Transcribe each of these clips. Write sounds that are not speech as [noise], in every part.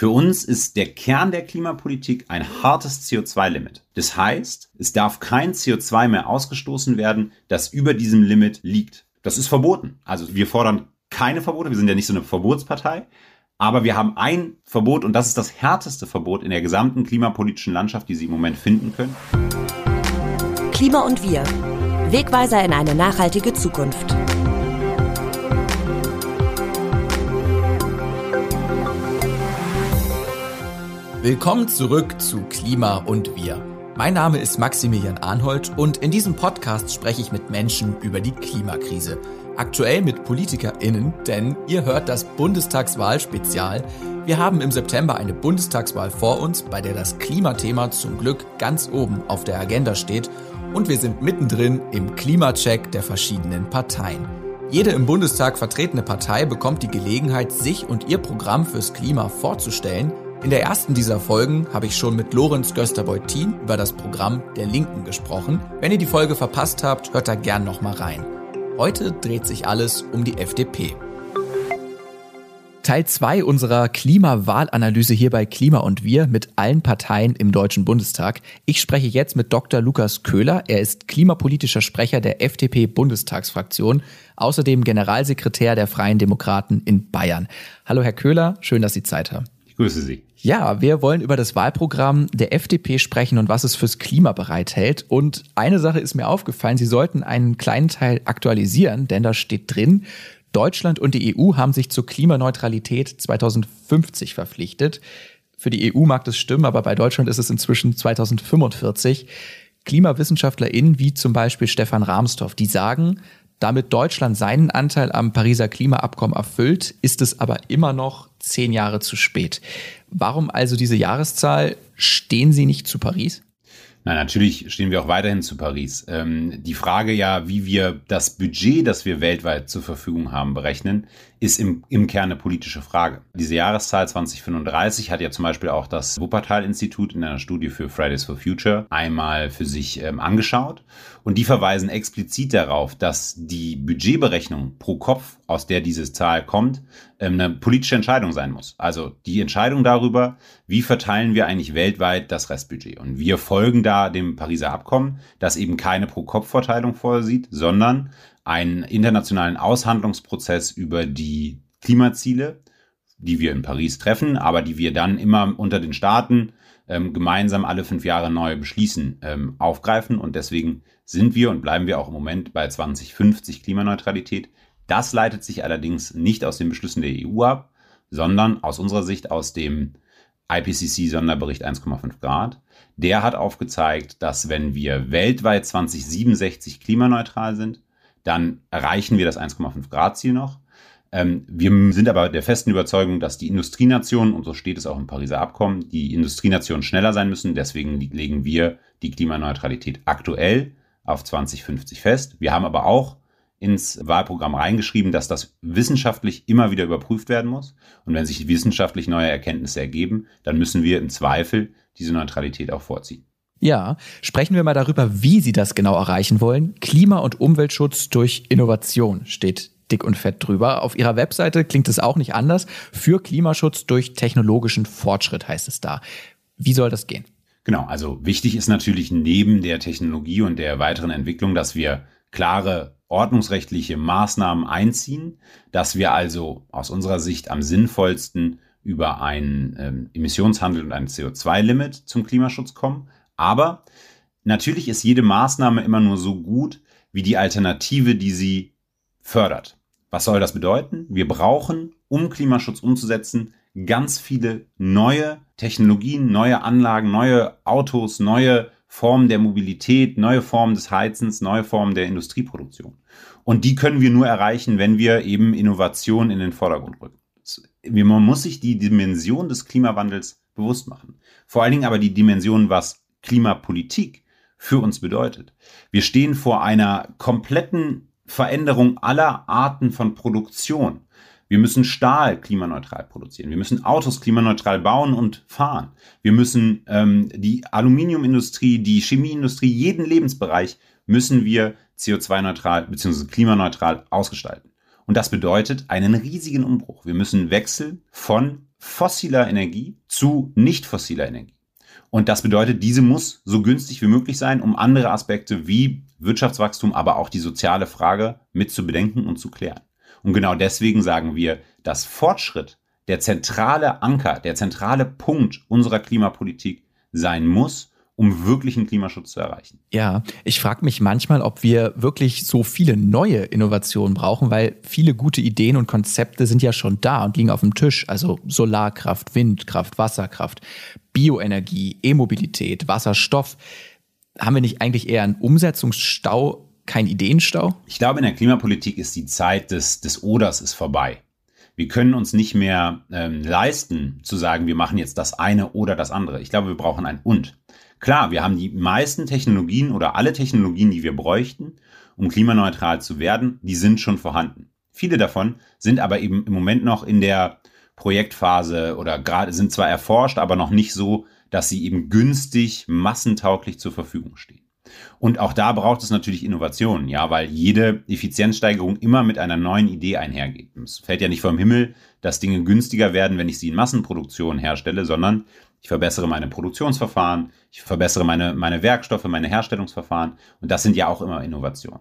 Für uns ist der Kern der Klimapolitik ein hartes CO2-Limit. Das heißt, es darf kein CO2 mehr ausgestoßen werden, das über diesem Limit liegt. Das ist verboten. Also wir fordern keine Verbote, wir sind ja nicht so eine Verbotspartei, aber wir haben ein Verbot und das ist das härteste Verbot in der gesamten klimapolitischen Landschaft, die Sie im Moment finden können. Klima und wir. Wegweiser in eine nachhaltige Zukunft. Willkommen zurück zu Klima und wir. Mein Name ist Maximilian Arnhold und in diesem Podcast spreche ich mit Menschen über die Klimakrise. Aktuell mit PolitikerInnen, denn ihr hört das Bundestagswahl-Spezial. Wir haben im September eine Bundestagswahl vor uns, bei der das Klimathema zum Glück ganz oben auf der Agenda steht und wir sind mittendrin im Klimacheck der verschiedenen Parteien. Jede im Bundestag vertretene Partei bekommt die Gelegenheit, sich und ihr Programm fürs Klima vorzustellen – in der ersten dieser Folgen habe ich schon mit Lorenz Göster-Beutin über das Programm der Linken gesprochen. Wenn ihr die Folge verpasst habt, hört da gern nochmal rein. Heute dreht sich alles um die FDP. Teil 2 unserer Klimawahlanalyse hier bei Klima und Wir mit allen Parteien im Deutschen Bundestag. Ich spreche jetzt mit Dr. Lukas Köhler. Er ist klimapolitischer Sprecher der FDP-Bundestagsfraktion, außerdem Generalsekretär der Freien Demokraten in Bayern. Hallo Herr Köhler, schön, dass Sie Zeit haben. Ich grüße Sie. Ja, wir wollen über das Wahlprogramm der FDP sprechen und was es fürs Klima bereithält. Und eine Sache ist mir aufgefallen, Sie sollten einen kleinen Teil aktualisieren, denn da steht drin, Deutschland und die EU haben sich zur Klimaneutralität 2050 verpflichtet. Für die EU mag das stimmen, aber bei Deutschland ist es inzwischen 2045. KlimawissenschaftlerInnen wie zum Beispiel Stefan Rahmstorff, die sagen, damit Deutschland seinen Anteil am Pariser Klimaabkommen erfüllt, ist es aber immer noch zehn Jahre zu spät. Warum also diese Jahreszahl? Stehen Sie nicht zu Paris? Na, natürlich stehen wir auch weiterhin zu Paris. Ähm, die Frage ja, wie wir das Budget, das wir weltweit zur Verfügung haben, berechnen, ist im, im Kern eine politische Frage. Diese Jahreszahl 2035 hat ja zum Beispiel auch das Wuppertal-Institut in einer Studie für Fridays for Future einmal für sich ähm, angeschaut. Und die verweisen explizit darauf, dass die Budgetberechnung pro Kopf, aus der diese Zahl kommt, eine politische Entscheidung sein muss. Also die Entscheidung darüber, wie verteilen wir eigentlich weltweit das Restbudget. Und wir folgen da dem Pariser Abkommen, das eben keine Pro-Kopf-Verteilung vorsieht, sondern einen internationalen Aushandlungsprozess über die Klimaziele, die wir in Paris treffen, aber die wir dann immer unter den Staaten ähm, gemeinsam alle fünf Jahre neu beschließen, ähm, aufgreifen. Und deswegen sind wir und bleiben wir auch im Moment bei 2050 Klimaneutralität. Das leitet sich allerdings nicht aus den Beschlüssen der EU ab, sondern aus unserer Sicht aus dem IPCC-Sonderbericht 1,5 Grad. Der hat aufgezeigt, dass wenn wir weltweit 2067 klimaneutral sind, dann erreichen wir das 1,5 Grad Ziel noch. Ähm, wir sind aber der festen Überzeugung, dass die Industrienationen, und so steht es auch im Pariser Abkommen, die Industrienationen schneller sein müssen. Deswegen legen wir die Klimaneutralität aktuell auf 2050 fest. Wir haben aber auch ins Wahlprogramm reingeschrieben, dass das wissenschaftlich immer wieder überprüft werden muss. Und wenn sich wissenschaftlich neue Erkenntnisse ergeben, dann müssen wir im Zweifel diese Neutralität auch vorziehen. Ja, sprechen wir mal darüber, wie Sie das genau erreichen wollen. Klima- und Umweltschutz durch Innovation steht dick und fett drüber. Auf Ihrer Webseite klingt es auch nicht anders. Für Klimaschutz durch technologischen Fortschritt heißt es da. Wie soll das gehen? Genau, also wichtig ist natürlich neben der Technologie und der weiteren Entwicklung, dass wir klare ordnungsrechtliche Maßnahmen einziehen, dass wir also aus unserer Sicht am sinnvollsten über einen ähm, Emissionshandel und ein CO2-Limit zum Klimaschutz kommen, aber natürlich ist jede Maßnahme immer nur so gut wie die Alternative, die sie fördert. Was soll das bedeuten? Wir brauchen, um Klimaschutz umzusetzen, ganz viele neue Technologien, neue Anlagen, neue Autos, neue Formen der Mobilität, neue Formen des Heizens, neue Formen der Industrieproduktion. Und die können wir nur erreichen, wenn wir eben Innovation in den Vordergrund rücken. Man muss sich die Dimension des Klimawandels bewusst machen. Vor allen Dingen aber die Dimension, was Klimapolitik für uns bedeutet. Wir stehen vor einer kompletten Veränderung aller Arten von Produktion. Wir müssen Stahl klimaneutral produzieren. Wir müssen Autos klimaneutral bauen und fahren. Wir müssen ähm, die Aluminiumindustrie, die Chemieindustrie, jeden Lebensbereich müssen wir CO2-neutral bzw. klimaneutral ausgestalten. Und das bedeutet einen riesigen Umbruch. Wir müssen wechseln von fossiler Energie zu nicht fossiler Energie. Und das bedeutet, diese muss so günstig wie möglich sein, um andere Aspekte wie Wirtschaftswachstum, aber auch die soziale Frage mit zu bedenken und zu klären. Und genau deswegen sagen wir, dass Fortschritt der zentrale Anker, der zentrale Punkt unserer Klimapolitik sein muss um wirklichen Klimaschutz zu erreichen. Ja, ich frage mich manchmal, ob wir wirklich so viele neue Innovationen brauchen, weil viele gute Ideen und Konzepte sind ja schon da und liegen auf dem Tisch. Also Solarkraft, Windkraft, Wasserkraft, Bioenergie, E-Mobilität, Wasserstoff. Haben wir nicht eigentlich eher einen Umsetzungsstau, keinen Ideenstau? Ich glaube, in der Klimapolitik ist die Zeit des, des Oders ist vorbei. Wir können uns nicht mehr ähm, leisten, zu sagen, wir machen jetzt das eine oder das andere. Ich glaube, wir brauchen ein Und. Klar, wir haben die meisten Technologien oder alle Technologien, die wir bräuchten, um klimaneutral zu werden, die sind schon vorhanden. Viele davon sind aber eben im Moment noch in der Projektphase oder gerade sind zwar erforscht, aber noch nicht so, dass sie eben günstig, massentauglich zur Verfügung stehen. Und auch da braucht es natürlich Innovationen, ja, weil jede Effizienzsteigerung immer mit einer neuen Idee einhergeht. Es fällt ja nicht vom Himmel, dass Dinge günstiger werden, wenn ich sie in Massenproduktion herstelle, sondern ich verbessere meine Produktionsverfahren, ich verbessere meine, meine Werkstoffe, meine Herstellungsverfahren und das sind ja auch immer Innovationen.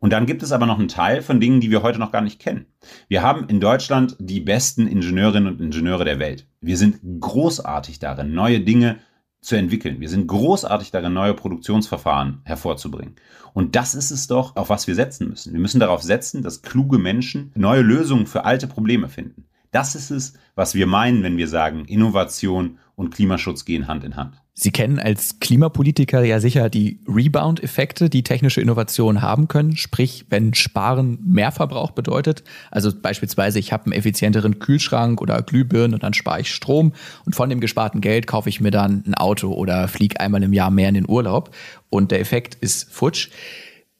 Und dann gibt es aber noch einen Teil von Dingen, die wir heute noch gar nicht kennen. Wir haben in Deutschland die besten Ingenieurinnen und Ingenieure der Welt. Wir sind großartig darin, neue Dinge zu entwickeln. Wir sind großartig darin, neue Produktionsverfahren hervorzubringen. Und das ist es doch, auf was wir setzen müssen. Wir müssen darauf setzen, dass kluge Menschen neue Lösungen für alte Probleme finden. Das ist es, was wir meinen, wenn wir sagen, Innovation und Klimaschutz gehen Hand in Hand. Sie kennen als Klimapolitiker ja sicher die Rebound-Effekte, die technische Innovationen haben können. Sprich, wenn Sparen mehr Verbrauch bedeutet, also beispielsweise ich habe einen effizienteren Kühlschrank oder Glühbirnen und dann spare ich Strom und von dem gesparten Geld kaufe ich mir dann ein Auto oder fliege einmal im Jahr mehr in den Urlaub und der Effekt ist futsch.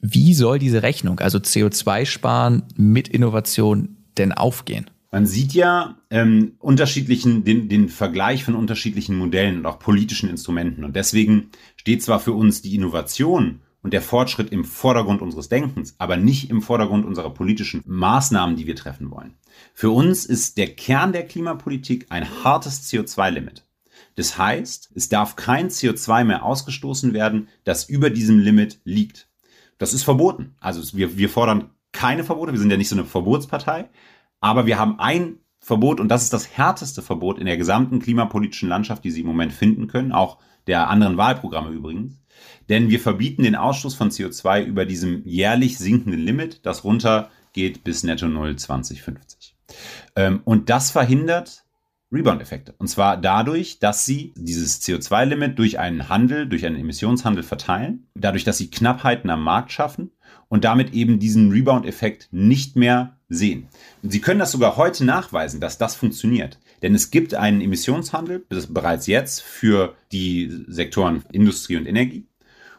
Wie soll diese Rechnung, also CO2 sparen mit Innovation, denn aufgehen? Man sieht ja ähm, unterschiedlichen, den, den Vergleich von unterschiedlichen Modellen und auch politischen Instrumenten. Und deswegen steht zwar für uns die Innovation und der Fortschritt im Vordergrund unseres Denkens, aber nicht im Vordergrund unserer politischen Maßnahmen, die wir treffen wollen. Für uns ist der Kern der Klimapolitik ein hartes CO2-Limit. Das heißt, es darf kein CO2 mehr ausgestoßen werden, das über diesem Limit liegt. Das ist verboten. Also wir, wir fordern keine Verbote, wir sind ja nicht so eine Verbotspartei, aber wir haben ein Verbot und das ist das härteste Verbot in der gesamten klimapolitischen Landschaft, die Sie im Moment finden können, auch der anderen Wahlprogramme übrigens. Denn wir verbieten den Ausstoß von CO2 über diesem jährlich sinkenden Limit, das runtergeht bis Netto Null 2050. Ähm, und das verhindert Rebound-Effekte. Und zwar dadurch, dass sie dieses CO2-Limit durch einen Handel, durch einen Emissionshandel verteilen, dadurch, dass sie Knappheiten am Markt schaffen und damit eben diesen Rebound-Effekt nicht mehr sehen. Und Sie können das sogar heute nachweisen, dass das funktioniert. Denn es gibt einen Emissionshandel bereits jetzt für die Sektoren Industrie und Energie.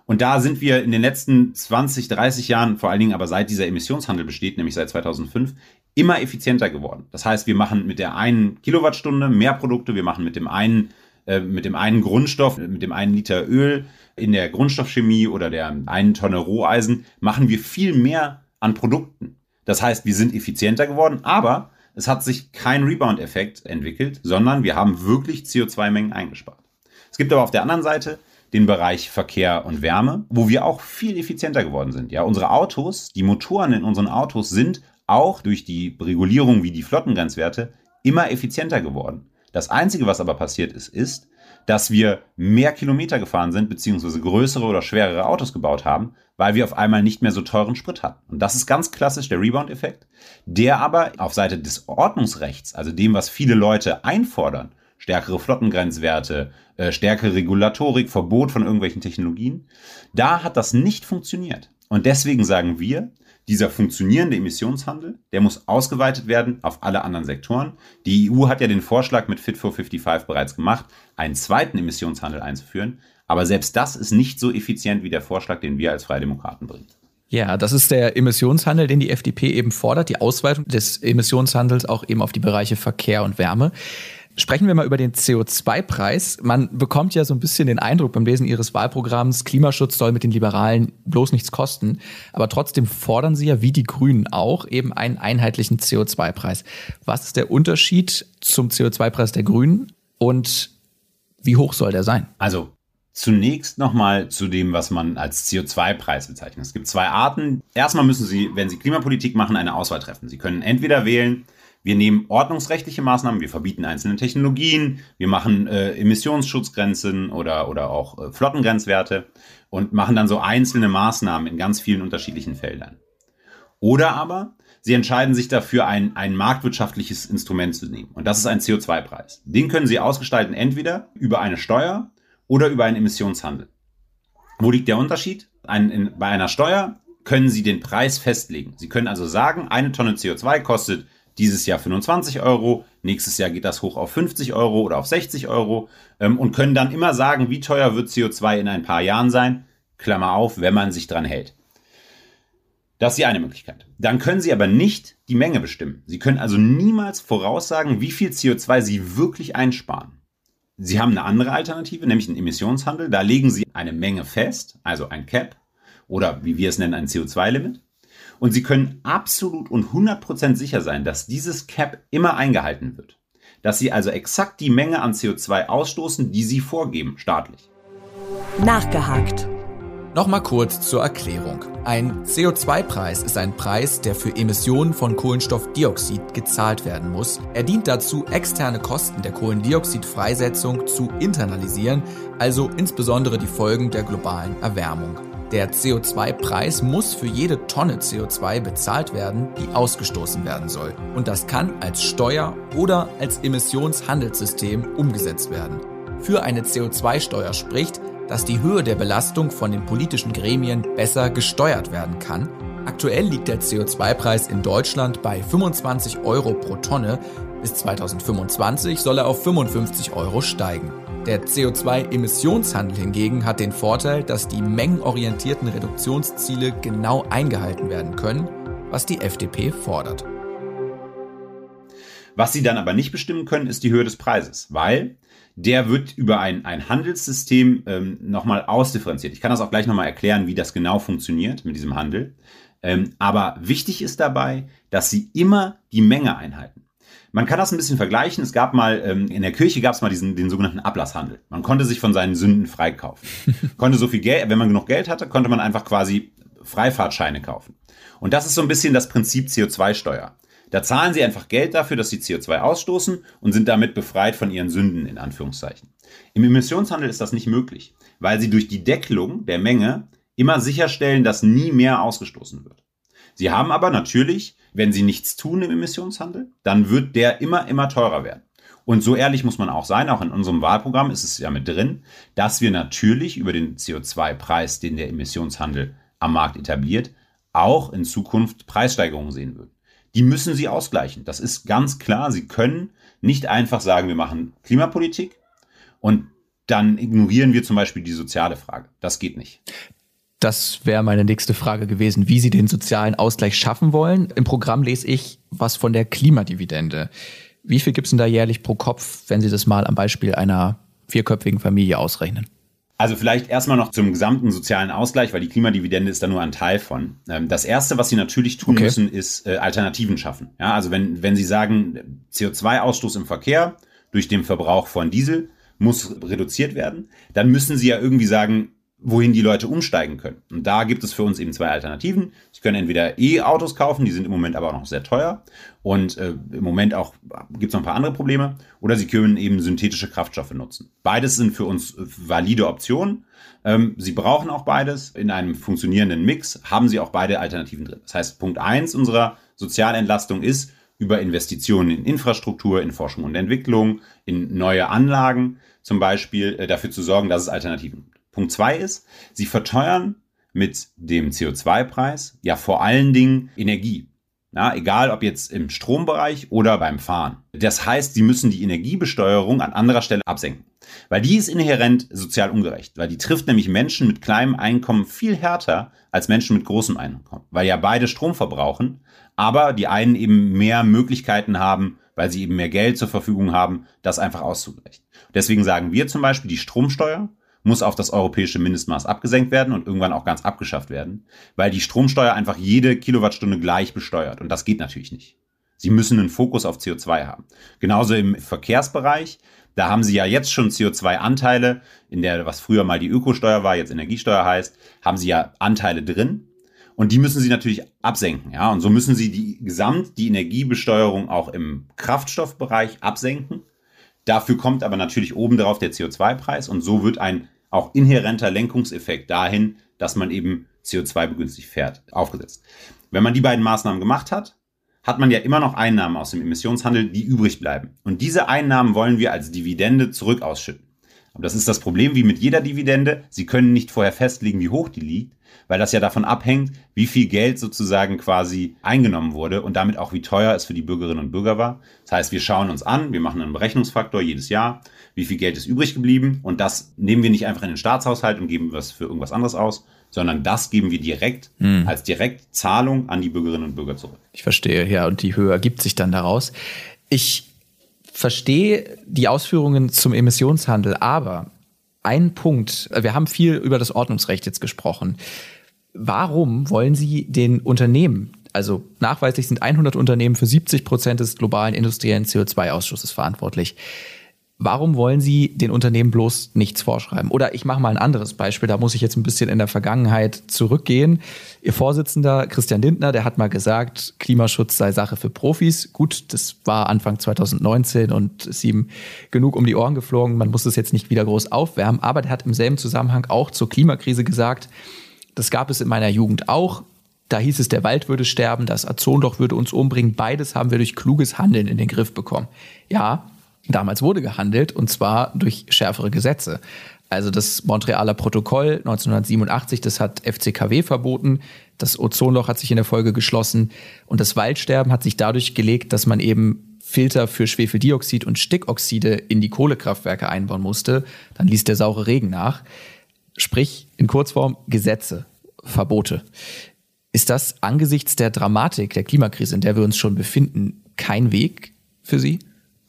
Und da sind wir in den letzten 20, 30 Jahren, vor allen Dingen aber seit dieser Emissionshandel besteht, nämlich seit 2005, immer effizienter geworden. Das heißt, wir machen mit der einen Kilowattstunde mehr Produkte, wir machen mit dem einen, äh, mit dem einen Grundstoff, mit dem einen Liter Öl in der Grundstoffchemie oder der einen Tonne Roheisen, machen wir viel mehr an Produkten. Das heißt, wir sind effizienter geworden, aber es hat sich kein Rebound-Effekt entwickelt, sondern wir haben wirklich CO2-Mengen eingespart. Es gibt aber auf der anderen Seite den Bereich Verkehr und Wärme, wo wir auch viel effizienter geworden sind. Ja, unsere Autos, die Motoren in unseren Autos sind auch durch die Regulierung wie die Flottengrenzwerte immer effizienter geworden. Das einzige, was aber passiert ist, ist, dass wir mehr Kilometer gefahren sind, beziehungsweise größere oder schwerere Autos gebaut haben, weil wir auf einmal nicht mehr so teuren Sprit hatten. Und das ist ganz klassisch der Rebound-Effekt, der aber auf Seite des Ordnungsrechts, also dem, was viele Leute einfordern, stärkere Flottengrenzwerte, äh, stärkere Regulatorik, Verbot von irgendwelchen Technologien, da hat das nicht funktioniert. Und deswegen sagen wir, dieser funktionierende Emissionshandel, der muss ausgeweitet werden auf alle anderen Sektoren. Die EU hat ja den Vorschlag mit Fit for 55 bereits gemacht, einen zweiten Emissionshandel einzuführen. Aber selbst das ist nicht so effizient wie der Vorschlag, den wir als Freie Demokraten bringen. Ja, das ist der Emissionshandel, den die FDP eben fordert, die Ausweitung des Emissionshandels auch eben auf die Bereiche Verkehr und Wärme. Sprechen wir mal über den CO2-Preis. Man bekommt ja so ein bisschen den Eindruck beim Lesen Ihres Wahlprogramms, Klimaschutz soll mit den Liberalen bloß nichts kosten. Aber trotzdem fordern Sie ja, wie die Grünen auch, eben einen einheitlichen CO2-Preis. Was ist der Unterschied zum CO2-Preis der Grünen und wie hoch soll der sein? Also Zunächst nochmal zu dem, was man als CO2-Preis bezeichnet. Es gibt zwei Arten. Erstmal müssen Sie, wenn Sie Klimapolitik machen, eine Auswahl treffen. Sie können entweder wählen, wir nehmen ordnungsrechtliche Maßnahmen, wir verbieten einzelne Technologien, wir machen äh, Emissionsschutzgrenzen oder, oder auch äh, Flottengrenzwerte und machen dann so einzelne Maßnahmen in ganz vielen unterschiedlichen Feldern. Oder aber Sie entscheiden sich dafür, ein, ein marktwirtschaftliches Instrument zu nehmen. Und das ist ein CO2-Preis. Den können Sie ausgestalten entweder über eine Steuer oder über einen Emissionshandel. Wo liegt der Unterschied? Ein, in, bei einer Steuer können Sie den Preis festlegen. Sie können also sagen, eine Tonne CO2 kostet dieses Jahr 25 Euro, nächstes Jahr geht das hoch auf 50 Euro oder auf 60 Euro ähm, und können dann immer sagen, wie teuer wird CO2 in ein paar Jahren sein, Klammer auf, wenn man sich dran hält. Das ist die eine Möglichkeit. Dann können Sie aber nicht die Menge bestimmen. Sie können also niemals voraussagen, wie viel CO2 Sie wirklich einsparen. Sie haben eine andere Alternative, nämlich einen Emissionshandel. Da legen Sie eine Menge fest, also ein Cap oder wie wir es nennen, ein CO2-Limit. Und Sie können absolut und 100% sicher sein, dass dieses Cap immer eingehalten wird. Dass Sie also exakt die Menge an CO2 ausstoßen, die Sie vorgeben, staatlich. Nachgehakt. Nochmal kurz zur Erklärung. Ein CO2-Preis ist ein Preis, der für Emissionen von Kohlenstoffdioxid gezahlt werden muss. Er dient dazu, externe Kosten der Kohlendioxidfreisetzung zu internalisieren, also insbesondere die Folgen der globalen Erwärmung. Der CO2-Preis muss für jede Tonne CO2 bezahlt werden, die ausgestoßen werden soll. Und das kann als Steuer oder als Emissionshandelssystem umgesetzt werden. Für eine CO2-Steuer spricht, dass die Höhe der Belastung von den politischen Gremien besser gesteuert werden kann. Aktuell liegt der CO2-Preis in Deutschland bei 25 Euro pro Tonne. Bis 2025 soll er auf 55 Euro steigen. Der CO2-Emissionshandel hingegen hat den Vorteil, dass die mengenorientierten Reduktionsziele genau eingehalten werden können, was die FDP fordert. Was sie dann aber nicht bestimmen können, ist die Höhe des Preises, weil der wird über ein, ein Handelssystem ähm, nochmal ausdifferenziert. Ich kann das auch gleich nochmal erklären, wie das genau funktioniert mit diesem Handel. Ähm, aber wichtig ist dabei, dass sie immer die Menge einhalten. Man kann das ein bisschen vergleichen. Es gab mal, ähm, in der Kirche gab es mal diesen, den sogenannten Ablasshandel. Man konnte sich von seinen Sünden freikaufen. [laughs] konnte so viel Geld, wenn man genug Geld hatte, konnte man einfach quasi Freifahrtscheine kaufen. Und das ist so ein bisschen das Prinzip CO2-Steuer. Da zahlen sie einfach Geld dafür, dass sie CO2 ausstoßen und sind damit befreit von ihren Sünden in Anführungszeichen. Im Emissionshandel ist das nicht möglich, weil sie durch die Deckelung der Menge immer sicherstellen, dass nie mehr ausgestoßen wird. Sie haben aber natürlich, wenn sie nichts tun im Emissionshandel, dann wird der immer, immer teurer werden. Und so ehrlich muss man auch sein, auch in unserem Wahlprogramm ist es ja mit drin, dass wir natürlich über den CO2-Preis, den der Emissionshandel am Markt etabliert, auch in Zukunft Preissteigerungen sehen würden die müssen sie ausgleichen. Das ist ganz klar. Sie können nicht einfach sagen, wir machen Klimapolitik und dann ignorieren wir zum Beispiel die soziale Frage. Das geht nicht. Das wäre meine nächste Frage gewesen, wie Sie den sozialen Ausgleich schaffen wollen. Im Programm lese ich was von der Klimadividende. Wie viel gibt es denn da jährlich pro Kopf, wenn Sie das mal am Beispiel einer vierköpfigen Familie ausrechnen? Also vielleicht erstmal noch zum gesamten sozialen Ausgleich, weil die Klimadividende ist da nur ein Teil von. Ähm, das erste, was Sie natürlich tun okay. müssen, ist äh, Alternativen schaffen. Ja, also wenn, wenn Sie sagen, CO2-Ausstoß im Verkehr durch den Verbrauch von Diesel muss reduziert werden, dann müssen Sie ja irgendwie sagen, wohin die Leute umsteigen können. Und da gibt es für uns eben zwei Alternativen. Sie können entweder E-Autos kaufen, die sind im Moment aber auch noch sehr teuer und äh, im Moment auch gibt es noch ein paar andere Probleme, oder Sie können eben synthetische Kraftstoffe nutzen. Beides sind für uns valide Optionen. Ähm, Sie brauchen auch beides. In einem funktionierenden Mix haben Sie auch beide Alternativen drin. Das heißt, Punkt eins unserer Sozialentlastung ist, über Investitionen in Infrastruktur, in Forschung und Entwicklung, in neue Anlagen zum Beispiel, äh, dafür zu sorgen, dass es Alternativen gibt. Punkt zwei ist, sie verteuern mit dem CO2-Preis ja vor allen Dingen Energie. Ja, egal ob jetzt im Strombereich oder beim Fahren. Das heißt, sie müssen die Energiebesteuerung an anderer Stelle absenken. Weil die ist inhärent sozial ungerecht. Weil die trifft nämlich Menschen mit kleinem Einkommen viel härter als Menschen mit großem Einkommen. Weil ja beide Strom verbrauchen, aber die einen eben mehr Möglichkeiten haben, weil sie eben mehr Geld zur Verfügung haben, das einfach auszugleichen. Deswegen sagen wir zum Beispiel, die Stromsteuer muss auf das europäische Mindestmaß abgesenkt werden und irgendwann auch ganz abgeschafft werden, weil die Stromsteuer einfach jede Kilowattstunde gleich besteuert und das geht natürlich nicht. Sie müssen einen Fokus auf CO2 haben. Genauso im Verkehrsbereich. Da haben Sie ja jetzt schon CO2-Anteile, in der, was früher mal die Ökosteuer war, jetzt Energiesteuer heißt, haben Sie ja Anteile drin. Und die müssen Sie natürlich absenken, ja. Und so müssen Sie die gesamt die Energiebesteuerung auch im Kraftstoffbereich absenken. Dafür kommt aber natürlich obendrauf der CO2-Preis und so wird ein auch inhärenter Lenkungseffekt dahin, dass man eben CO2 begünstigt fährt, aufgesetzt. Wenn man die beiden Maßnahmen gemacht hat, hat man ja immer noch Einnahmen aus dem Emissionshandel, die übrig bleiben. Und diese Einnahmen wollen wir als Dividende zurück ausschütten. Aber das ist das Problem wie mit jeder Dividende. Sie können nicht vorher festlegen, wie hoch die liegt, weil das ja davon abhängt, wie viel Geld sozusagen quasi eingenommen wurde und damit auch wie teuer es für die Bürgerinnen und Bürger war. Das heißt, wir schauen uns an, wir machen einen Berechnungsfaktor jedes Jahr, wie viel Geld ist übrig geblieben und das nehmen wir nicht einfach in den Staatshaushalt und geben was für irgendwas anderes aus, sondern das geben wir direkt hm. als Direktzahlung an die Bürgerinnen und Bürger zurück. Ich verstehe, ja, und die Höhe ergibt sich dann daraus. Ich verstehe die Ausführungen zum Emissionshandel, aber ein Punkt, wir haben viel über das Ordnungsrecht jetzt gesprochen. Warum wollen Sie den Unternehmen, also nachweislich sind 100 Unternehmen für 70 Prozent des globalen industriellen CO2-Ausschusses verantwortlich, Warum wollen Sie den Unternehmen bloß nichts vorschreiben? Oder ich mache mal ein anderes Beispiel, da muss ich jetzt ein bisschen in der Vergangenheit zurückgehen. Ihr Vorsitzender Christian Lindner, der hat mal gesagt, Klimaschutz sei Sache für Profis. Gut, das war Anfang 2019 und ist ihm genug um die Ohren geflogen. Man muss das jetzt nicht wieder groß aufwärmen. Aber der hat im selben Zusammenhang auch zur Klimakrise gesagt, das gab es in meiner Jugend auch. Da hieß es, der Wald würde sterben, das Ozonloch würde uns umbringen. Beides haben wir durch kluges Handeln in den Griff bekommen. Ja, Damals wurde gehandelt und zwar durch schärfere Gesetze. Also das Montrealer Protokoll 1987, das hat FCKW verboten. Das Ozonloch hat sich in der Folge geschlossen und das Waldsterben hat sich dadurch gelegt, dass man eben Filter für Schwefeldioxid und Stickoxide in die Kohlekraftwerke einbauen musste. Dann ließ der saure Regen nach. Sprich, in Kurzform Gesetze, Verbote. Ist das angesichts der Dramatik der Klimakrise, in der wir uns schon befinden, kein Weg für Sie?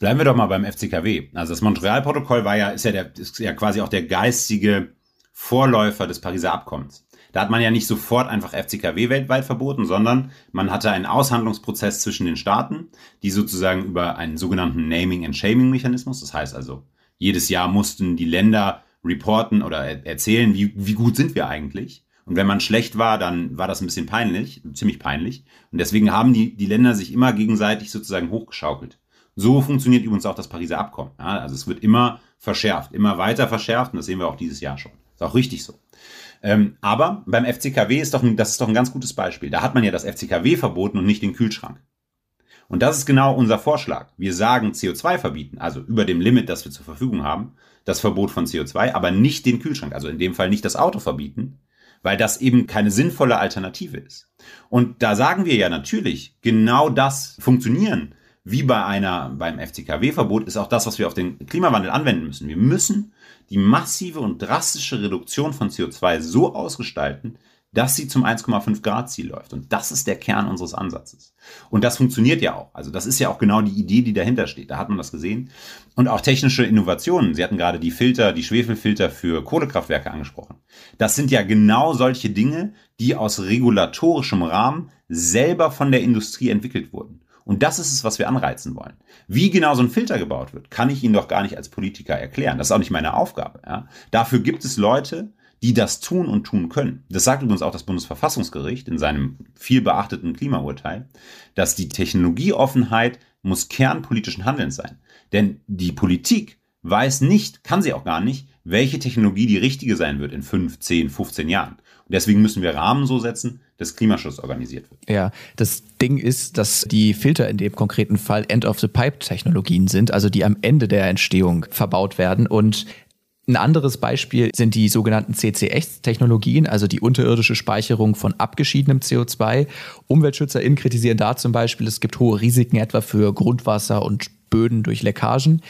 Bleiben wir doch mal beim FCKW. Also das Montreal-Protokoll war ja, ist ja, der, ist ja quasi auch der geistige Vorläufer des Pariser Abkommens. Da hat man ja nicht sofort einfach FCKW weltweit verboten, sondern man hatte einen Aushandlungsprozess zwischen den Staaten, die sozusagen über einen sogenannten Naming and Shaming Mechanismus, das heißt also, jedes Jahr mussten die Länder reporten oder erzählen, wie, wie gut sind wir eigentlich. Und wenn man schlecht war, dann war das ein bisschen peinlich, ziemlich peinlich. Und deswegen haben die, die Länder sich immer gegenseitig sozusagen hochgeschaukelt. So funktioniert übrigens auch das Pariser Abkommen. Ja, also es wird immer verschärft, immer weiter verschärft und das sehen wir auch dieses Jahr schon. Ist auch richtig so. Ähm, aber beim FCKW ist doch ein, das ist doch ein ganz gutes Beispiel. Da hat man ja das FCKW verboten und nicht den Kühlschrank. Und das ist genau unser Vorschlag. Wir sagen CO2 verbieten, also über dem Limit, das wir zur Verfügung haben, das Verbot von CO2, aber nicht den Kühlschrank, also in dem Fall nicht das Auto verbieten, weil das eben keine sinnvolle Alternative ist. Und da sagen wir ja natürlich, genau das funktionieren wie bei einer, beim FCKW-Verbot ist auch das, was wir auf den Klimawandel anwenden müssen. Wir müssen die massive und drastische Reduktion von CO2 so ausgestalten, dass sie zum 1,5 Grad Ziel läuft. Und das ist der Kern unseres Ansatzes. Und das funktioniert ja auch. Also das ist ja auch genau die Idee, die dahinter steht. Da hat man das gesehen. Und auch technische Innovationen. Sie hatten gerade die Filter, die Schwefelfilter für Kohlekraftwerke angesprochen. Das sind ja genau solche Dinge, die aus regulatorischem Rahmen selber von der Industrie entwickelt wurden. Und das ist es, was wir anreizen wollen. Wie genau so ein Filter gebaut wird, kann ich Ihnen doch gar nicht als Politiker erklären. Das ist auch nicht meine Aufgabe. Ja? Dafür gibt es Leute, die das tun und tun können. Das sagt übrigens auch das Bundesverfassungsgericht in seinem viel beachteten Klimaurteil, dass die Technologieoffenheit muss kernpolitischen Handelns sein. Denn die Politik weiß nicht, kann sie auch gar nicht, welche Technologie die richtige sein wird in 5, 10, 15 Jahren. Und deswegen müssen wir Rahmen so setzen, dass Klimaschutz organisiert wird. Ja, das Ding ist, dass die Filter in dem konkreten Fall End-of-the-Pipe-Technologien sind, also die am Ende der Entstehung verbaut werden. Und ein anderes Beispiel sind die sogenannten CCS-Technologien, also die unterirdische Speicherung von abgeschiedenem CO2. UmweltschützerInnen kritisieren da zum Beispiel, es gibt hohe Risiken etwa für Grundwasser und Böden durch Leckagen.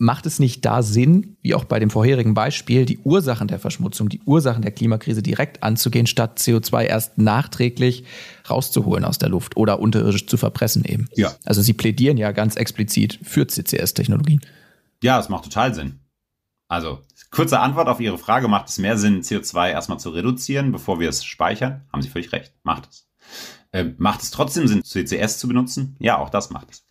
Macht es nicht da Sinn, wie auch bei dem vorherigen Beispiel, die Ursachen der Verschmutzung, die Ursachen der Klimakrise direkt anzugehen, statt CO2 erst nachträglich rauszuholen aus der Luft oder unterirdisch zu verpressen eben? Ja. Also Sie plädieren ja ganz explizit für CCS-Technologien. Ja, es macht total Sinn. Also, kurze Antwort auf Ihre Frage, macht es mehr Sinn, CO2 erstmal zu reduzieren, bevor wir es speichern? Haben Sie völlig recht, macht es. Ähm, macht es trotzdem Sinn, CCS zu benutzen? Ja, auch das macht es.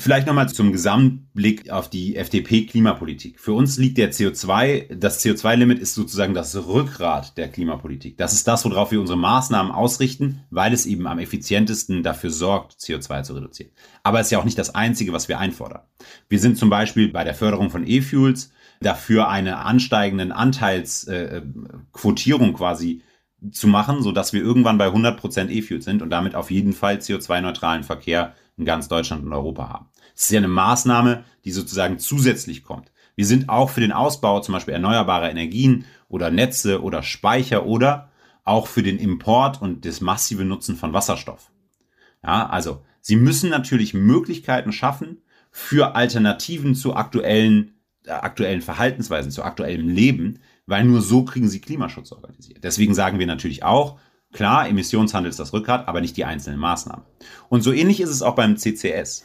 Vielleicht nochmal zum Gesamtblick auf die FDP-Klimapolitik. Für uns liegt der CO2, das CO2-Limit ist sozusagen das Rückgrat der Klimapolitik. Das ist das, worauf wir unsere Maßnahmen ausrichten, weil es eben am effizientesten dafür sorgt, CO2 zu reduzieren. Aber es ist ja auch nicht das Einzige, was wir einfordern. Wir sind zum Beispiel bei der Förderung von E-Fuels dafür eine ansteigenden Anteilsquotierung äh, quasi zu machen, so dass wir irgendwann bei 100% E-Fuels sind und damit auf jeden Fall CO2-neutralen Verkehr in ganz Deutschland und Europa haben. Das ist ja eine Maßnahme, die sozusagen zusätzlich kommt. Wir sind auch für den Ausbau zum Beispiel erneuerbarer Energien oder Netze oder Speicher oder auch für den Import und das massive Nutzen von Wasserstoff. Ja, also Sie müssen natürlich Möglichkeiten schaffen für Alternativen zu aktuellen, äh, aktuellen Verhaltensweisen, zu aktuellem Leben, weil nur so kriegen Sie Klimaschutz organisiert. Deswegen sagen wir natürlich auch, Klar, Emissionshandel ist das Rückgrat, aber nicht die einzelnen Maßnahmen. Und so ähnlich ist es auch beim CCS.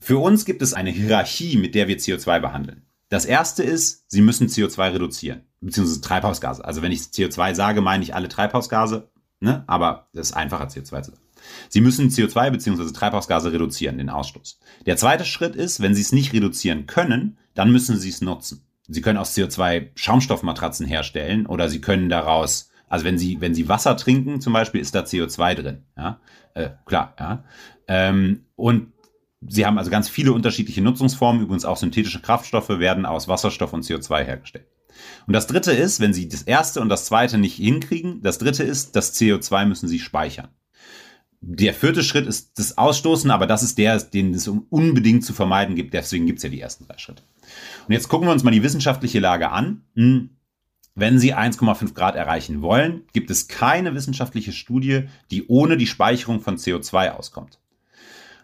Für uns gibt es eine Hierarchie, mit der wir CO2 behandeln. Das erste ist, Sie müssen CO2 reduzieren, beziehungsweise Treibhausgase. Also wenn ich CO2 sage, meine ich alle Treibhausgase, ne? aber das ist einfacher, CO2 zu sagen. Sie müssen CO2 beziehungsweise Treibhausgase reduzieren, den Ausstoß. Der zweite Schritt ist, wenn Sie es nicht reduzieren können, dann müssen Sie es nutzen. Sie können aus CO2 Schaumstoffmatratzen herstellen oder Sie können daraus also wenn Sie, wenn Sie Wasser trinken zum Beispiel, ist da CO2 drin. Ja, äh, klar. Ja. Ähm, und Sie haben also ganz viele unterschiedliche Nutzungsformen. Übrigens auch synthetische Kraftstoffe werden aus Wasserstoff und CO2 hergestellt. Und das dritte ist, wenn Sie das erste und das zweite nicht hinkriegen, das dritte ist, das CO2 müssen Sie speichern. Der vierte Schritt ist das Ausstoßen, aber das ist der, den es unbedingt zu vermeiden gibt. Deswegen gibt es ja die ersten drei Schritte. Und jetzt gucken wir uns mal die wissenschaftliche Lage an. Hm. Wenn Sie 1,5 Grad erreichen wollen, gibt es keine wissenschaftliche Studie, die ohne die Speicherung von CO2 auskommt.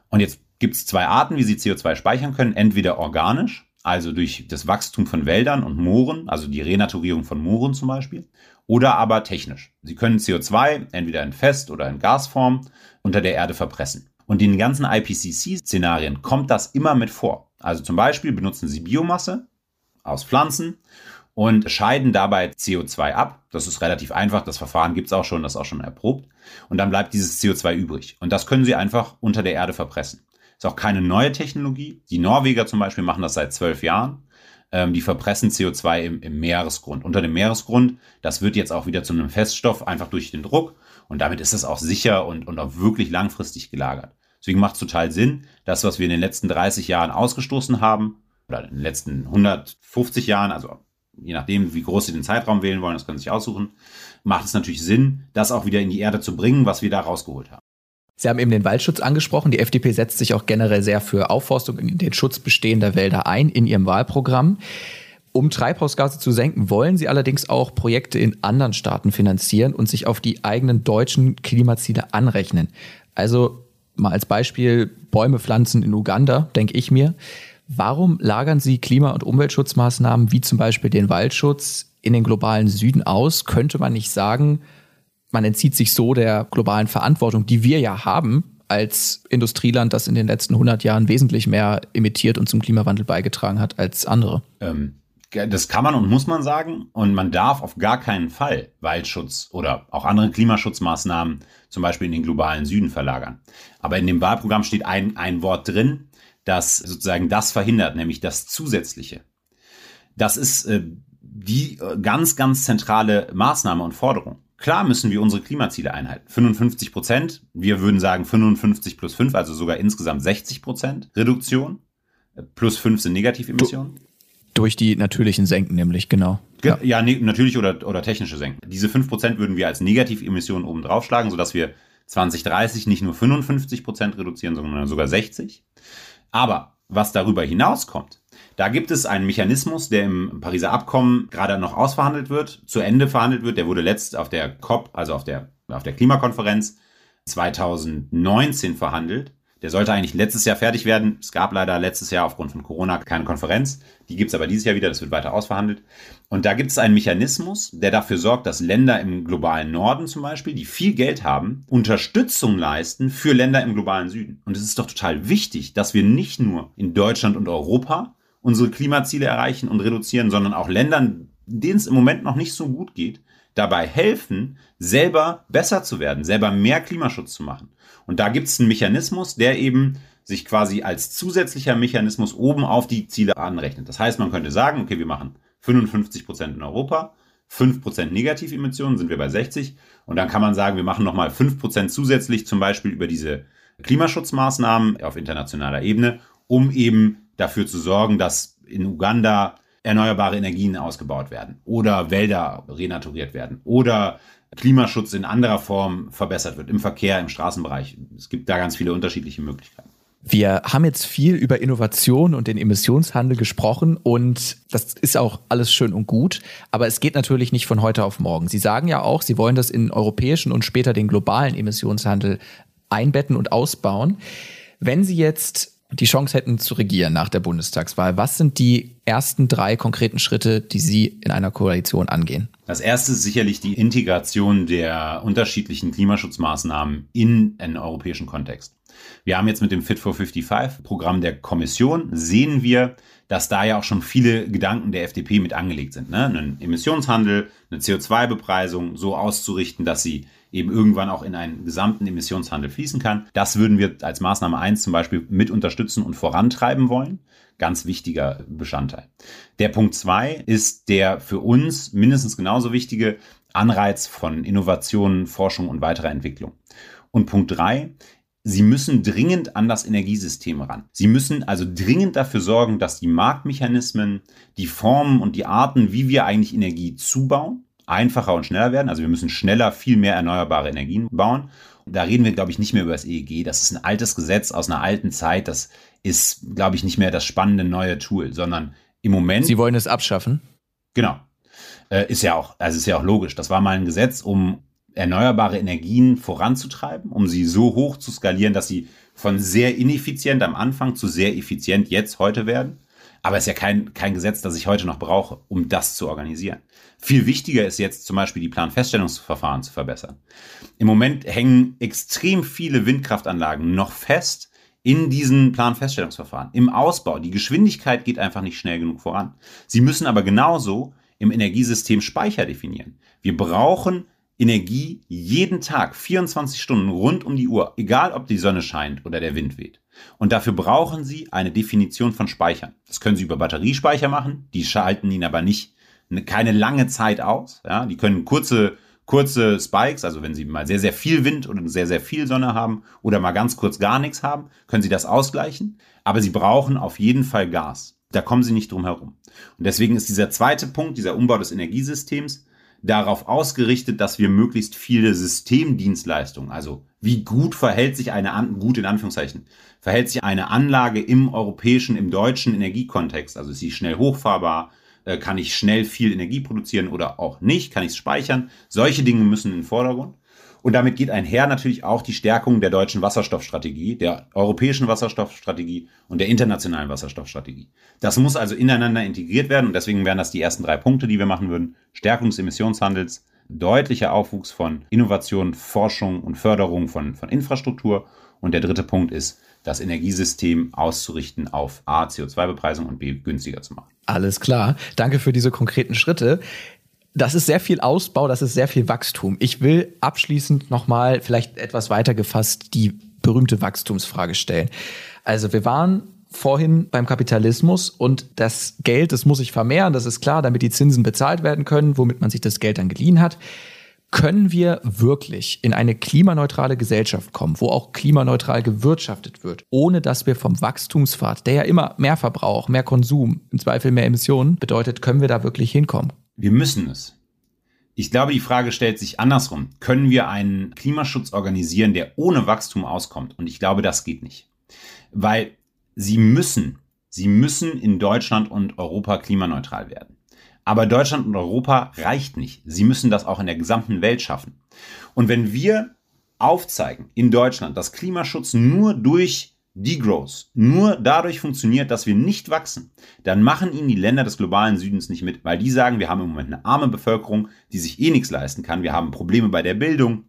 Und jetzt gibt es zwei Arten, wie Sie CO2 speichern können. Entweder organisch, also durch das Wachstum von Wäldern und Mooren, also die Renaturierung von Mooren zum Beispiel, oder aber technisch. Sie können CO2 entweder in Fest- oder in Gasform unter der Erde verpressen. Und in den ganzen IPCC-Szenarien kommt das immer mit vor. Also zum Beispiel benutzen Sie Biomasse aus Pflanzen und scheiden dabei CO2 ab. Das ist relativ einfach. Das Verfahren gibt es auch schon, das ist auch schon erprobt. Und dann bleibt dieses CO2 übrig. Und das können Sie einfach unter der Erde verpressen. Ist auch keine neue Technologie. Die Norweger zum Beispiel machen das seit zwölf Jahren. Ähm, die verpressen CO2 im, im Meeresgrund. Unter dem Meeresgrund, das wird jetzt auch wieder zu einem Feststoff, einfach durch den Druck. Und damit ist es auch sicher und, und auch wirklich langfristig gelagert. Deswegen macht es total Sinn, das, was wir in den letzten 30 Jahren ausgestoßen haben, oder in den letzten 150 Jahren, also je nachdem, wie groß Sie den Zeitraum wählen wollen, das können Sie sich aussuchen, macht es natürlich Sinn, das auch wieder in die Erde zu bringen, was wir da rausgeholt haben. Sie haben eben den Waldschutz angesprochen. Die FDP setzt sich auch generell sehr für Aufforstung und den Schutz bestehender Wälder ein in ihrem Wahlprogramm. Um Treibhausgase zu senken, wollen sie allerdings auch Projekte in anderen Staaten finanzieren und sich auf die eigenen deutschen Klimaziele anrechnen. Also mal als Beispiel Bäume pflanzen in Uganda, denke ich mir. Warum lagern Sie Klima- und Umweltschutzmaßnahmen wie zum Beispiel den Waldschutz in den globalen Süden aus? Könnte man nicht sagen, man entzieht sich so der globalen Verantwortung, die wir ja haben als Industrieland, das in den letzten 100 Jahren wesentlich mehr emittiert und zum Klimawandel beigetragen hat als andere? Ähm, das kann man und muss man sagen. Und man darf auf gar keinen Fall Waldschutz oder auch andere Klimaschutzmaßnahmen zum Beispiel in den globalen Süden verlagern. Aber in dem Wahlprogramm steht ein, ein Wort drin, das sozusagen das verhindert, nämlich das Zusätzliche. Das ist äh, die äh, ganz, ganz zentrale Maßnahme und Forderung. Klar müssen wir unsere Klimaziele einhalten. 55 Prozent, wir würden sagen 55 plus 5, also sogar insgesamt 60 Prozent Reduktion. Äh, plus 5 sind Negativemissionen. Durch die natürlichen Senken nämlich, genau. Ja, ja ne, natürlich oder, oder technische Senken. Diese 5 Prozent würden wir als Negativemissionen oben draufschlagen, sodass wir 2030 nicht nur 55 Prozent reduzieren, sondern sogar 60. Aber was darüber hinauskommt, da gibt es einen Mechanismus, der im Pariser Abkommen gerade noch ausverhandelt wird, zu Ende verhandelt wird. Der wurde letzt auf der COP, also auf der, auf der Klimakonferenz 2019 verhandelt. Der sollte eigentlich letztes Jahr fertig werden. Es gab leider letztes Jahr aufgrund von Corona keine Konferenz. Die gibt's aber dieses Jahr wieder. Das wird weiter ausverhandelt. Und da gibt es einen Mechanismus, der dafür sorgt, dass Länder im globalen Norden zum Beispiel, die viel Geld haben, Unterstützung leisten für Länder im globalen Süden. Und es ist doch total wichtig, dass wir nicht nur in Deutschland und Europa unsere Klimaziele erreichen und reduzieren, sondern auch Ländern, denen es im Moment noch nicht so gut geht, dabei helfen, selber besser zu werden, selber mehr Klimaschutz zu machen. Und da gibt es einen Mechanismus, der eben sich quasi als zusätzlicher Mechanismus oben auf die Ziele anrechnet. Das heißt, man könnte sagen, okay, wir machen 55 Prozent in Europa, 5 Prozent Negativemissionen, sind wir bei 60. Und dann kann man sagen, wir machen nochmal 5 Prozent zusätzlich, zum Beispiel über diese Klimaschutzmaßnahmen auf internationaler Ebene, um eben dafür zu sorgen, dass in Uganda erneuerbare Energien ausgebaut werden oder Wälder renaturiert werden oder Klimaschutz in anderer Form verbessert wird, im Verkehr, im Straßenbereich. Es gibt da ganz viele unterschiedliche Möglichkeiten. Wir haben jetzt viel über Innovation und den Emissionshandel gesprochen und das ist auch alles schön und gut, aber es geht natürlich nicht von heute auf morgen. Sie sagen ja auch, Sie wollen das in europäischen und später den globalen Emissionshandel einbetten und ausbauen. Wenn Sie jetzt die Chance hätten zu regieren nach der Bundestagswahl, was sind die ersten drei konkreten Schritte, die Sie in einer Koalition angehen? Das erste ist sicherlich die Integration der unterschiedlichen Klimaschutzmaßnahmen in einen europäischen Kontext. Wir haben jetzt mit dem Fit for 55 Programm der Kommission sehen wir, dass da ja auch schon viele Gedanken der FDP mit angelegt sind. Ne? Einen Emissionshandel, eine CO2-Bepreisung so auszurichten, dass sie eben irgendwann auch in einen gesamten Emissionshandel fließen kann. Das würden wir als Maßnahme eins zum Beispiel mit unterstützen und vorantreiben wollen. Ganz wichtiger Bestandteil. Der Punkt zwei ist der für uns mindestens genauso wichtige Anreiz von Innovation, Forschung und weiterer Entwicklung. Und Punkt drei Sie müssen dringend an das Energiesystem ran. Sie müssen also dringend dafür sorgen, dass die Marktmechanismen, die Formen und die Arten, wie wir eigentlich Energie zubauen, einfacher und schneller werden. Also wir müssen schneller viel mehr erneuerbare Energien bauen. Und da reden wir, glaube ich, nicht mehr über das EEG. Das ist ein altes Gesetz aus einer alten Zeit. Das ist, glaube ich, nicht mehr das spannende neue Tool, sondern im Moment. Sie wollen es abschaffen? Genau. Äh, ist ja auch, also ist ja auch logisch. Das war mal ein Gesetz, um erneuerbare Energien voranzutreiben, um sie so hoch zu skalieren, dass sie von sehr ineffizient am Anfang zu sehr effizient jetzt heute werden. Aber es ist ja kein, kein Gesetz, das ich heute noch brauche, um das zu organisieren. Viel wichtiger ist jetzt zum Beispiel die Planfeststellungsverfahren zu verbessern. Im Moment hängen extrem viele Windkraftanlagen noch fest in diesen Planfeststellungsverfahren, im Ausbau. Die Geschwindigkeit geht einfach nicht schnell genug voran. Sie müssen aber genauso im Energiesystem Speicher definieren. Wir brauchen Energie jeden Tag, 24 Stunden rund um die Uhr, egal ob die Sonne scheint oder der Wind weht. Und dafür brauchen Sie eine Definition von Speichern. Das können Sie über Batteriespeicher machen, die schalten Ihnen aber nicht keine lange Zeit aus. Ja, die können kurze kurze Spikes, also wenn Sie mal sehr, sehr viel Wind oder sehr, sehr viel Sonne haben oder mal ganz kurz gar nichts haben, können Sie das ausgleichen. Aber Sie brauchen auf jeden Fall Gas. Da kommen Sie nicht drum herum. Und deswegen ist dieser zweite Punkt, dieser Umbau des Energiesystems, darauf ausgerichtet, dass wir möglichst viele Systemdienstleistungen, also wie gut verhält sich eine, gut in Anführungszeichen, verhält sich eine Anlage im europäischen, im deutschen Energiekontext, also ist sie schnell hochfahrbar, äh, kann ich schnell viel Energie produzieren oder auch nicht, kann ich es speichern, solche Dinge müssen in den Vordergrund. Und damit geht einher natürlich auch die Stärkung der deutschen Wasserstoffstrategie, der europäischen Wasserstoffstrategie und der internationalen Wasserstoffstrategie. Das muss also ineinander integriert werden und deswegen wären das die ersten drei Punkte, die wir machen würden. Stärkung des Emissionshandels, deutlicher Aufwuchs von Innovation, Forschung und Förderung von, von Infrastruktur. Und der dritte Punkt ist, das Energiesystem auszurichten auf A, CO2-Bepreisung und B, günstiger zu machen. Alles klar. Danke für diese konkreten Schritte. Das ist sehr viel Ausbau, das ist sehr viel Wachstum. Ich will abschließend nochmal vielleicht etwas weiter gefasst die berühmte Wachstumsfrage stellen. Also wir waren vorhin beim Kapitalismus und das Geld, das muss sich vermehren, das ist klar, damit die Zinsen bezahlt werden können, womit man sich das Geld dann geliehen hat. Können wir wirklich in eine klimaneutrale Gesellschaft kommen, wo auch klimaneutral gewirtschaftet wird, ohne dass wir vom Wachstumspfad, der ja immer mehr Verbrauch, mehr Konsum, im Zweifel mehr Emissionen bedeutet, können wir da wirklich hinkommen? Wir müssen es. Ich glaube, die Frage stellt sich andersrum. Können wir einen Klimaschutz organisieren, der ohne Wachstum auskommt? Und ich glaube, das geht nicht. Weil sie müssen, sie müssen in Deutschland und Europa klimaneutral werden. Aber Deutschland und Europa reicht nicht. Sie müssen das auch in der gesamten Welt schaffen. Und wenn wir aufzeigen in Deutschland, dass Klimaschutz nur durch Degrowth nur dadurch funktioniert, dass wir nicht wachsen, dann machen ihnen die Länder des globalen Südens nicht mit, weil die sagen, wir haben im Moment eine arme Bevölkerung, die sich eh nichts leisten kann, wir haben Probleme bei der Bildung,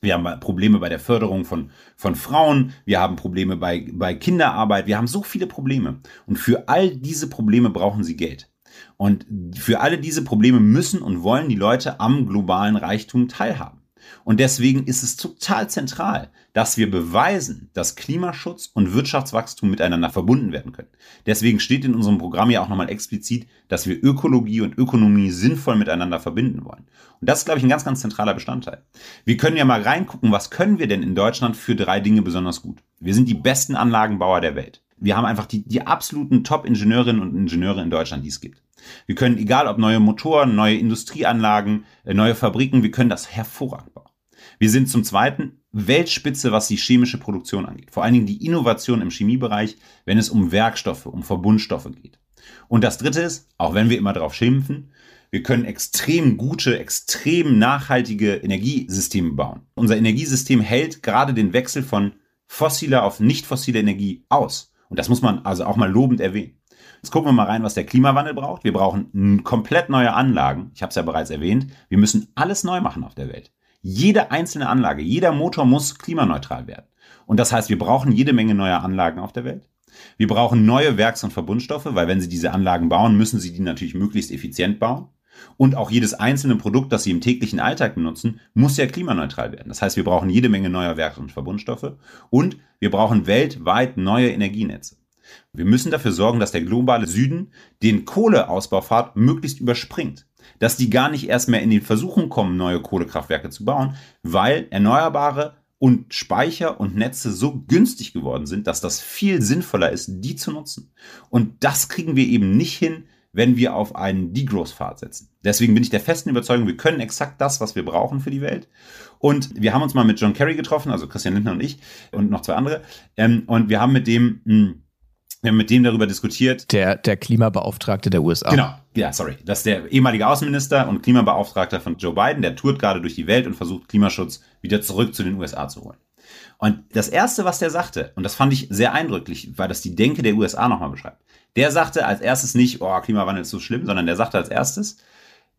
wir haben Probleme bei der Förderung von, von Frauen, wir haben Probleme bei, bei Kinderarbeit, wir haben so viele Probleme. Und für all diese Probleme brauchen sie Geld. Und für alle diese Probleme müssen und wollen die Leute am globalen Reichtum teilhaben. Und deswegen ist es total zentral, dass wir beweisen, dass Klimaschutz und Wirtschaftswachstum miteinander verbunden werden können. Deswegen steht in unserem Programm ja auch nochmal explizit, dass wir Ökologie und Ökonomie sinnvoll miteinander verbinden wollen. Und das ist, glaube ich, ein ganz, ganz zentraler Bestandteil. Wir können ja mal reingucken, was können wir denn in Deutschland für drei Dinge besonders gut? Wir sind die besten Anlagenbauer der Welt. Wir haben einfach die, die absoluten Top-Ingenieurinnen und Ingenieure in Deutschland, die es gibt. Wir können, egal ob neue Motoren, neue Industrieanlagen, äh, neue Fabriken, wir können das hervorragend bauen. Wir sind zum Zweiten Weltspitze, was die chemische Produktion angeht. Vor allen Dingen die Innovation im Chemiebereich, wenn es um Werkstoffe, um Verbundstoffe geht. Und das Dritte ist, auch wenn wir immer darauf schimpfen, wir können extrem gute, extrem nachhaltige Energiesysteme bauen. Unser Energiesystem hält gerade den Wechsel von fossiler auf nicht fossile Energie aus. Und das muss man also auch mal lobend erwähnen. Jetzt gucken wir mal rein, was der Klimawandel braucht. Wir brauchen komplett neue Anlagen. Ich habe es ja bereits erwähnt. Wir müssen alles neu machen auf der Welt. Jede einzelne Anlage, jeder Motor muss klimaneutral werden. Und das heißt, wir brauchen jede Menge neuer Anlagen auf der Welt. Wir brauchen neue Werks- und Verbundstoffe, weil wenn Sie diese Anlagen bauen, müssen Sie die natürlich möglichst effizient bauen. Und auch jedes einzelne Produkt, das Sie im täglichen Alltag benutzen, muss ja klimaneutral werden. Das heißt, wir brauchen jede Menge neuer Werks- und Verbundstoffe und wir brauchen weltweit neue Energienetze. Wir müssen dafür sorgen, dass der globale Süden den Kohleausbaufahrt möglichst überspringt. Dass die gar nicht erst mehr in die Versuchung kommen, neue Kohlekraftwerke zu bauen, weil erneuerbare und Speicher und Netze so günstig geworden sind, dass das viel sinnvoller ist, die zu nutzen. Und das kriegen wir eben nicht hin, wenn wir auf einen Degrowth-Pfad setzen. Deswegen bin ich der festen Überzeugung, wir können exakt das, was wir brauchen für die Welt. Und wir haben uns mal mit John Kerry getroffen, also Christian Lindner und ich und noch zwei andere. Ähm, und wir haben mit dem hm, wir haben mit dem darüber diskutiert. Der, der Klimabeauftragte der USA. Genau, ja, sorry. Das ist der ehemalige Außenminister und Klimabeauftragter von Joe Biden, der tourt gerade durch die Welt und versucht, Klimaschutz wieder zurück zu den USA zu holen. Und das Erste, was der sagte, und das fand ich sehr eindrücklich, weil das die Denke der USA nochmal beschreibt, der sagte als erstes nicht, oh, Klimawandel ist so schlimm, sondern der sagte als erstes,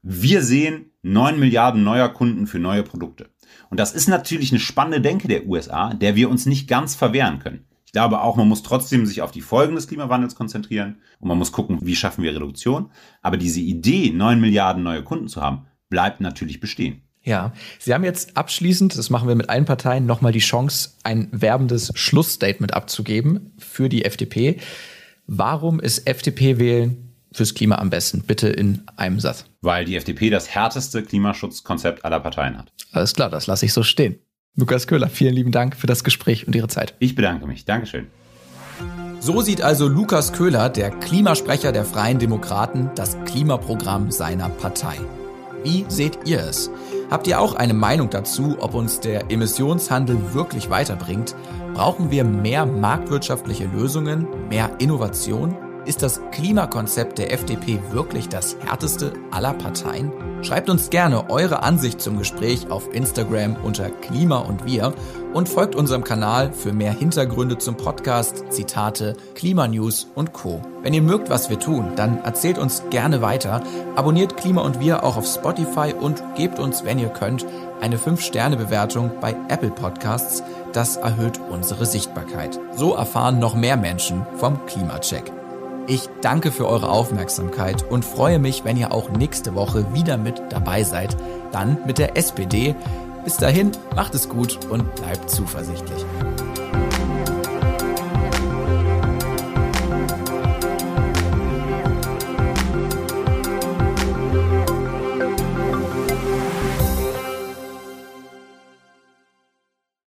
wir sehen neun Milliarden neuer Kunden für neue Produkte. Und das ist natürlich eine spannende Denke der USA, der wir uns nicht ganz verwehren können. Glaube auch, man muss trotzdem sich auf die Folgen des Klimawandels konzentrieren und man muss gucken, wie schaffen wir Reduktion. Aber diese Idee, neun Milliarden neue Kunden zu haben, bleibt natürlich bestehen. Ja, Sie haben jetzt abschließend, das machen wir mit allen Parteien, nochmal die Chance, ein werbendes Schlussstatement abzugeben für die FDP. Warum ist FDP wählen fürs Klima am besten? Bitte in einem Satz. Weil die FDP das härteste Klimaschutzkonzept aller Parteien hat. Alles klar, das lasse ich so stehen. Lukas Köhler, vielen lieben Dank für das Gespräch und Ihre Zeit. Ich bedanke mich. Dankeschön. So sieht also Lukas Köhler, der Klimasprecher der Freien Demokraten, das Klimaprogramm seiner Partei. Wie seht ihr es? Habt ihr auch eine Meinung dazu, ob uns der Emissionshandel wirklich weiterbringt? Brauchen wir mehr marktwirtschaftliche Lösungen, mehr Innovation? Ist das Klimakonzept der FDP wirklich das härteste aller Parteien? Schreibt uns gerne eure Ansicht zum Gespräch auf Instagram unter Klima und wir und folgt unserem Kanal für mehr Hintergründe zum Podcast, Zitate, Klimanews und Co. Wenn ihr mögt, was wir tun, dann erzählt uns gerne weiter, abonniert Klima und wir auch auf Spotify und gebt uns, wenn ihr könnt, eine 5-Sterne-Bewertung bei Apple Podcasts. Das erhöht unsere Sichtbarkeit. So erfahren noch mehr Menschen vom Klimacheck. Ich danke für eure Aufmerksamkeit und freue mich, wenn ihr auch nächste Woche wieder mit dabei seid. Dann mit der SPD. Bis dahin, macht es gut und bleibt zuversichtlich.